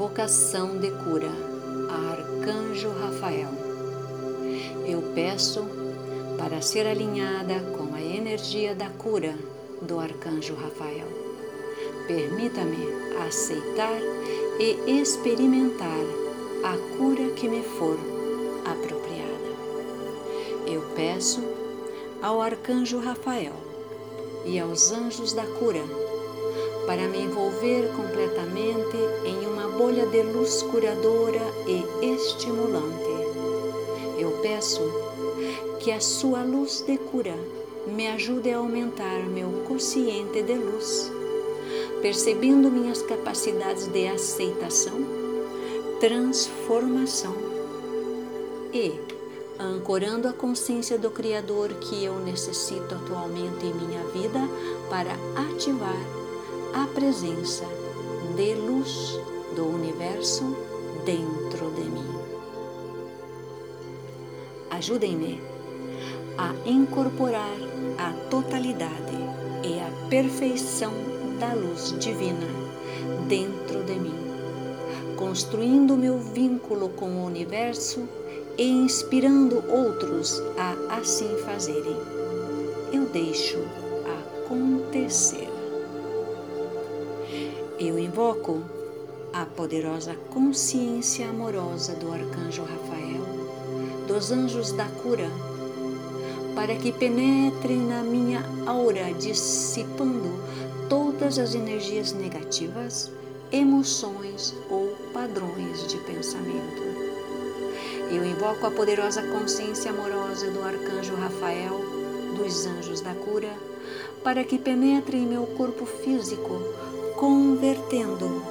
Invocação de cura a Arcanjo Rafael. Eu peço para ser alinhada com a energia da cura do Arcanjo Rafael. Permita-me aceitar e experimentar a cura que me for apropriada. Eu peço ao Arcanjo Rafael e aos anjos da cura para me envolver completamente em uma bolha de luz curadora e estimulante. Eu peço que a sua luz de cura me ajude a aumentar meu consciente de luz, percebendo minhas capacidades de aceitação, transformação e ancorando a consciência do Criador que eu necessito atualmente em minha vida para ativar a presença de luz do universo dentro de mim. Ajudem-me a incorporar a totalidade e a perfeição da luz divina dentro de mim, construindo meu vínculo com o universo e inspirando outros a assim fazerem. Eu deixo acontecer. Eu invoco a poderosa consciência amorosa do Arcanjo Rafael, dos anjos da cura, para que penetrem na minha aura, dissipando todas as energias negativas, emoções ou padrões de pensamento. Eu invoco a poderosa consciência amorosa do Arcanjo Rafael, dos anjos da cura, para que penetre em meu corpo físico convertendo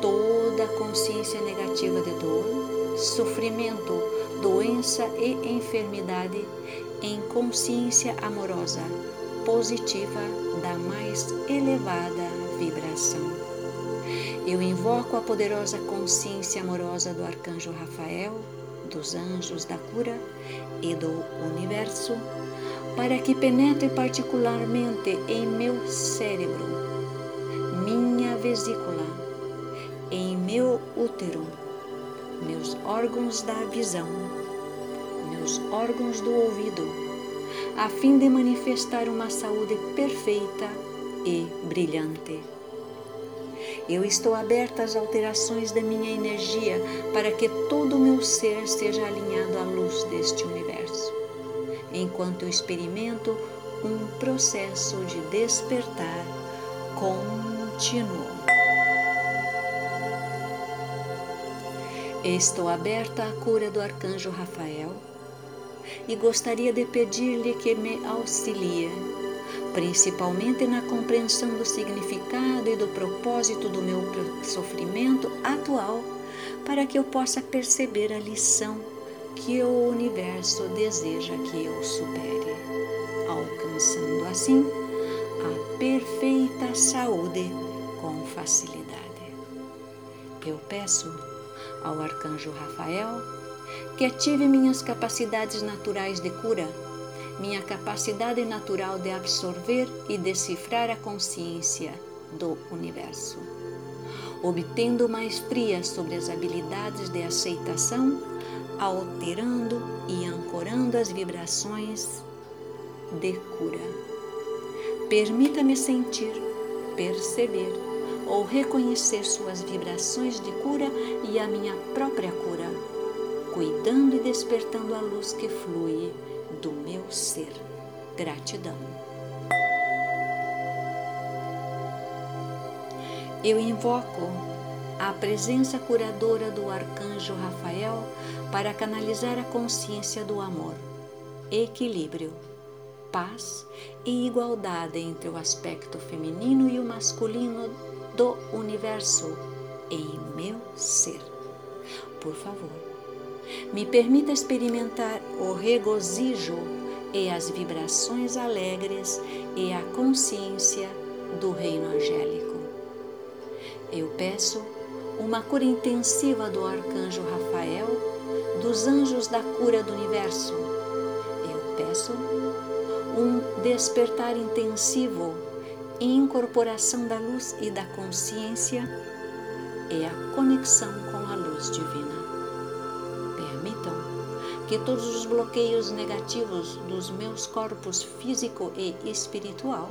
toda a consciência negativa de dor, sofrimento, doença e enfermidade em consciência amorosa, positiva da mais elevada vibração. Eu invoco a poderosa consciência amorosa do Arcanjo Rafael, dos anjos da cura e do universo, para que penetre particularmente em meu cérebro vesícula, em meu útero, meus órgãos da visão, meus órgãos do ouvido, a fim de manifestar uma saúde perfeita e brilhante. Eu estou aberta às alterações da minha energia para que todo o meu ser seja alinhado à luz deste universo, enquanto eu experimento um processo de despertar contínuo. Estou aberta à cura do arcanjo Rafael e gostaria de pedir-lhe que me auxilie, principalmente na compreensão do significado e do propósito do meu sofrimento atual, para que eu possa perceber a lição que o universo deseja que eu supere, alcançando assim a perfeita saúde com facilidade. Eu peço ao arcanjo Rafael que ative minhas capacidades naturais de cura, minha capacidade natural de absorver e decifrar a consciência do universo, obtendo maestria sobre as habilidades de aceitação, alterando e ancorando as vibrações de cura. Permita-me sentir, perceber ou reconhecer suas vibrações de cura e a minha própria cura, cuidando e despertando a luz que flui do meu ser. Gratidão. Eu invoco a presença curadora do arcanjo Rafael para canalizar a consciência do amor, equilíbrio, paz e igualdade entre o aspecto feminino e o masculino do universo em meu ser. Por favor, me permita experimentar o regozijo e as vibrações alegres e a consciência do reino angélico. Eu peço uma cura intensiva do arcanjo Rafael, dos anjos da cura do universo. Eu peço um despertar intensivo incorporação da luz e da consciência é a conexão com a luz divina. Permitam que todos os bloqueios negativos dos meus corpos físico e espiritual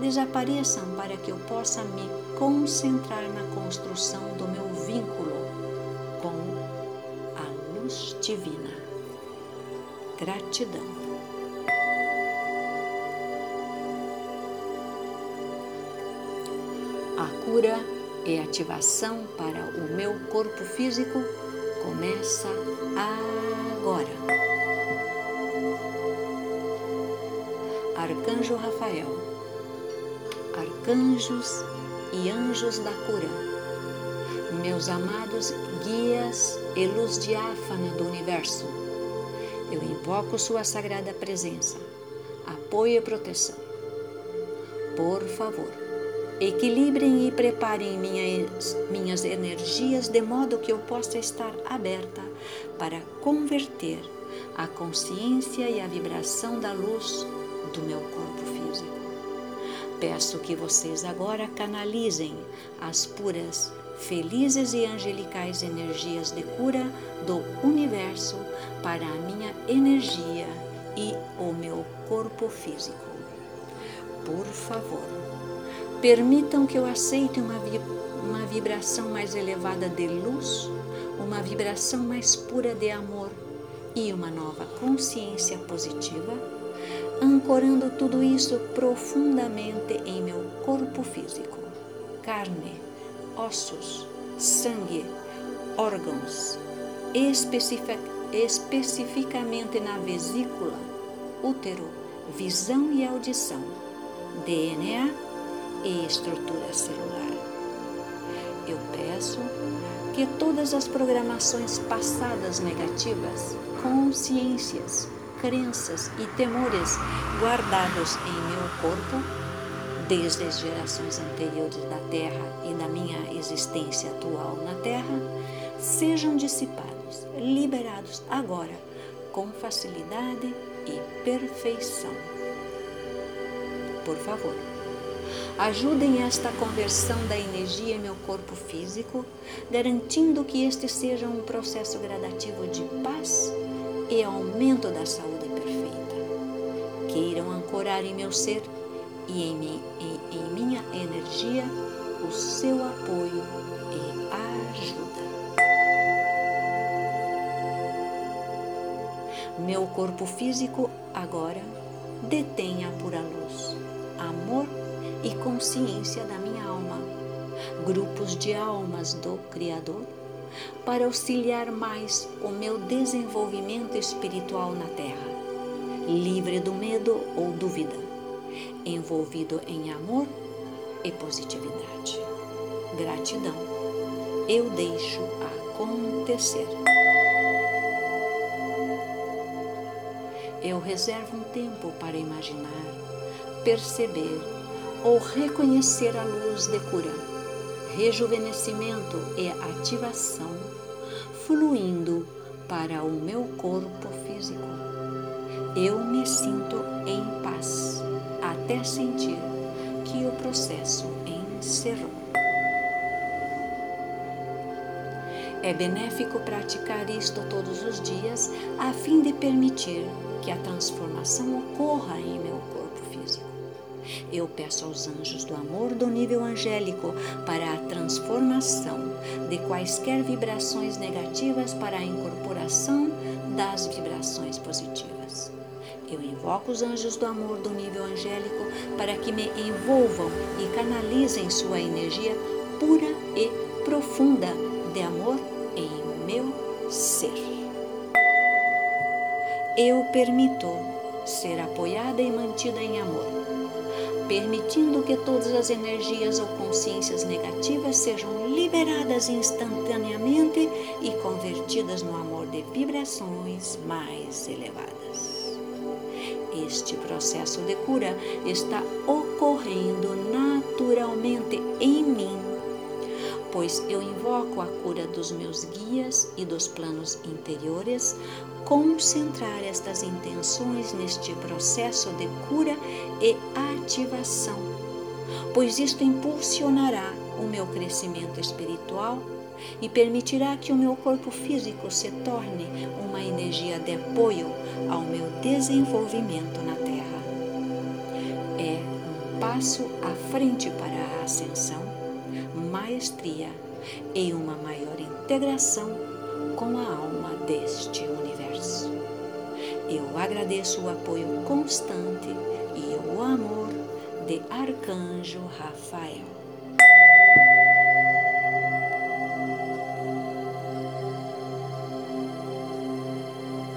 desapareçam para que eu possa me concentrar na construção do meu vínculo com a luz divina. Gratidão. Cura e ativação para o meu corpo físico começa agora. Arcanjo Rafael arcanjos e anjos da cura, meus amados guias e luz diáfana do universo, eu invoco Sua sagrada presença, apoio e proteção. Por favor, equilibrem e preparem minhas, minhas energias de modo que eu possa estar aberta para converter a consciência e a vibração da luz do meu corpo físico. Peço que vocês agora canalizem as puras, felizes e angelicais energias de cura do universo para a minha energia e o meu corpo físico. Por favor, permitam que eu aceite uma, uma vibração mais elevada de luz, uma vibração mais pura de amor e uma nova consciência positiva ancorando tudo isso profundamente em meu corpo físico, carne, ossos, sangue, órgãos, especific, especificamente na vesícula, útero, visão e audição, DNA e estrutura celular. Eu peço que todas as programações passadas negativas, consciências, crenças e temores guardados em meu corpo desde as gerações anteriores da Terra e da minha existência atual na Terra sejam dissipados, liberados agora com facilidade e perfeição. Por favor, ajudem esta conversão da energia em meu corpo físico, garantindo que este seja um processo gradativo de paz e aumento da saúde perfeita. Queiram ancorar em meu ser e em, em, em minha energia o seu apoio e ajuda. Meu corpo físico agora detém a pura luz, amor e consciência da minha alma, grupos de almas do Criador para auxiliar mais o meu desenvolvimento espiritual na Terra, livre do medo ou dúvida, envolvido em amor e positividade. Gratidão. Eu deixo acontecer. Eu reservo um tempo para imaginar, perceber ou reconhecer a luz de cura rejuvenescimento e ativação fluindo para o meu corpo físico. Eu me sinto em paz até sentir que o processo encerrou. É benéfico praticar isto todos os dias a fim de permitir que a transformação ocorra em meu corpo físico. Eu peço aos anjos do amor do nível angélico para a transformação de quaisquer vibrações negativas para a incorporação das vibrações positivas. Eu invoco os anjos do amor do nível angélico para que me envolvam e canalizem sua energia pura e profunda de amor em meu ser. Eu permito ser apoiada e mantida em amor permitindo que todas as energias ou consciências negativas sejam liberadas instantaneamente e convertidas no amor de vibrações mais elevadas. Este processo de cura está ocorrendo naturalmente em mim, pois eu invoco a cura dos meus guias e dos planos interiores concentrar estas intenções neste processo de cura e ativação, pois isto impulsionará o meu crescimento espiritual e permitirá que o meu corpo físico se torne uma energia de apoio ao meu desenvolvimento na Terra. É um passo à frente para a ascensão, maestria e uma maior integração com a alma deste universo. Eu agradeço o apoio constante e o amor de Arcanjo Rafael.